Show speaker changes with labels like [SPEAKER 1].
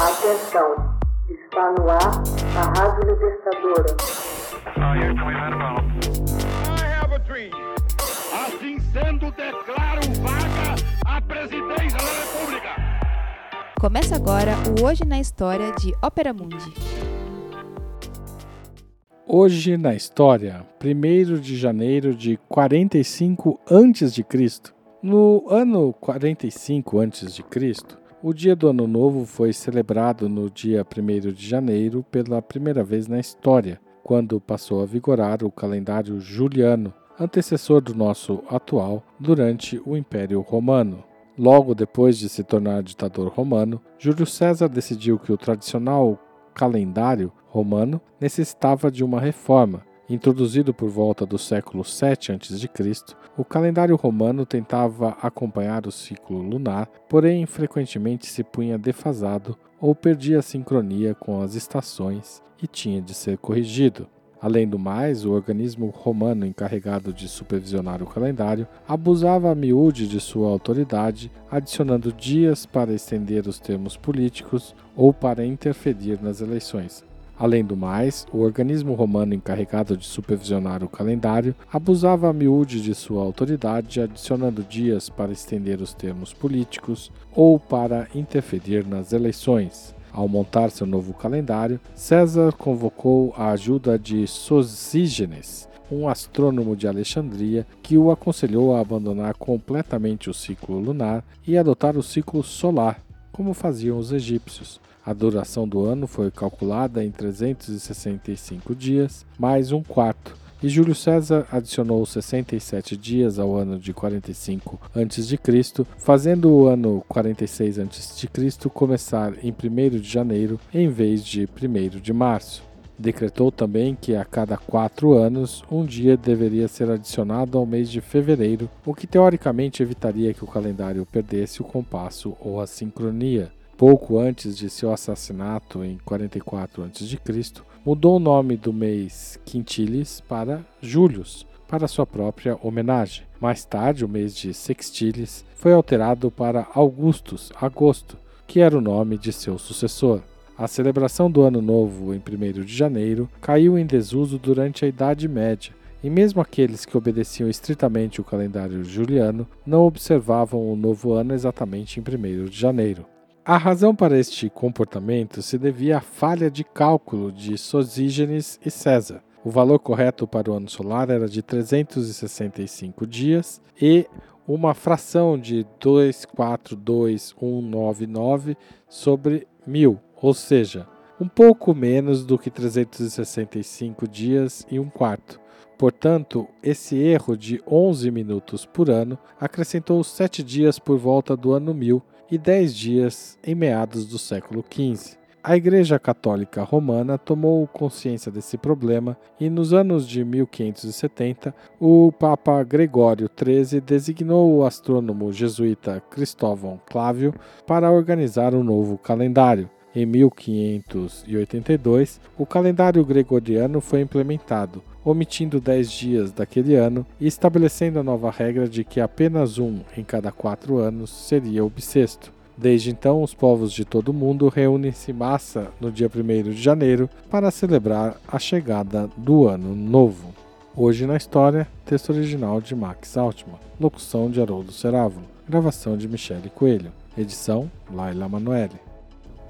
[SPEAKER 1] Atenção, está no ar a Rádio Libertadora.
[SPEAKER 2] Assim sendo, declaro vaga a presidência da República.
[SPEAKER 3] Começa agora o Hoje na História de Ópera Mundi.
[SPEAKER 4] Hoje na história, 1 de janeiro de 45 a.C. No ano 45 a.C., o dia do Ano Novo foi celebrado no dia 1 de janeiro pela primeira vez na história, quando passou a vigorar o calendário juliano, antecessor do nosso atual, durante o Império Romano. Logo depois de se tornar ditador romano, Júlio César decidiu que o tradicional calendário romano necessitava de uma reforma Introduzido por volta do século 7 a.C., o calendário romano tentava acompanhar o ciclo lunar, porém frequentemente se punha defasado ou perdia a sincronia com as estações e tinha de ser corrigido. Além do mais, o organismo romano encarregado de supervisionar o calendário abusava a miúde de sua autoridade, adicionando dias para estender os termos políticos ou para interferir nas eleições. Além do mais, o organismo romano encarregado de supervisionar o calendário abusava a miúde de sua autoridade, adicionando dias para estender os termos políticos ou para interferir nas eleições. Ao montar seu novo calendário, César convocou a ajuda de Sosígenes, um astrônomo de Alexandria, que o aconselhou a abandonar completamente o ciclo lunar e adotar o ciclo solar, como faziam os egípcios. A duração do ano foi calculada em 365 dias, mais um quarto, e Júlio César adicionou 67 dias ao ano de 45 a.C., fazendo o ano 46 a.C. começar em 1 de janeiro em vez de 1 de março. Decretou também que a cada quatro anos um dia deveria ser adicionado ao mês de fevereiro, o que teoricamente evitaria que o calendário perdesse o compasso ou a sincronia pouco antes de seu assassinato em 44 a.C., mudou o nome do mês Quintilis para Július, para sua própria homenagem. Mais tarde, o mês de Sextilis foi alterado para Augustus, agosto, que era o nome de seu sucessor. A celebração do Ano Novo em 1 de janeiro caiu em desuso durante a Idade Média, e mesmo aqueles que obedeciam estritamente o calendário juliano não observavam o novo ano exatamente em 1 de janeiro. A razão para este comportamento se devia à falha de cálculo de Sosígenes e César. O valor correto para o ano solar era de 365 dias e uma fração de 242199 sobre 1000, ou seja, um pouco menos do que 365 dias e um quarto. Portanto, esse erro de 11 minutos por ano acrescentou 7 dias por volta do ano 1000 e dez dias em meados do século XV. A Igreja Católica Romana tomou consciência desse problema e, nos anos de 1570, o Papa Gregório XIII designou o astrônomo jesuíta Cristóvão Clávio para organizar um novo calendário. Em 1582, o calendário gregoriano foi implementado, omitindo 10 dias daquele ano e estabelecendo a nova regra de que apenas um em cada quatro anos seria o bissexto. Desde então, os povos de todo o mundo reúnem-se em massa no dia 1 de janeiro para celebrar a chegada do Ano Novo. Hoje na História, texto original de Max Altman, locução de Haroldo Cerávulo, gravação de Michele Coelho, edição Laila Manoeli.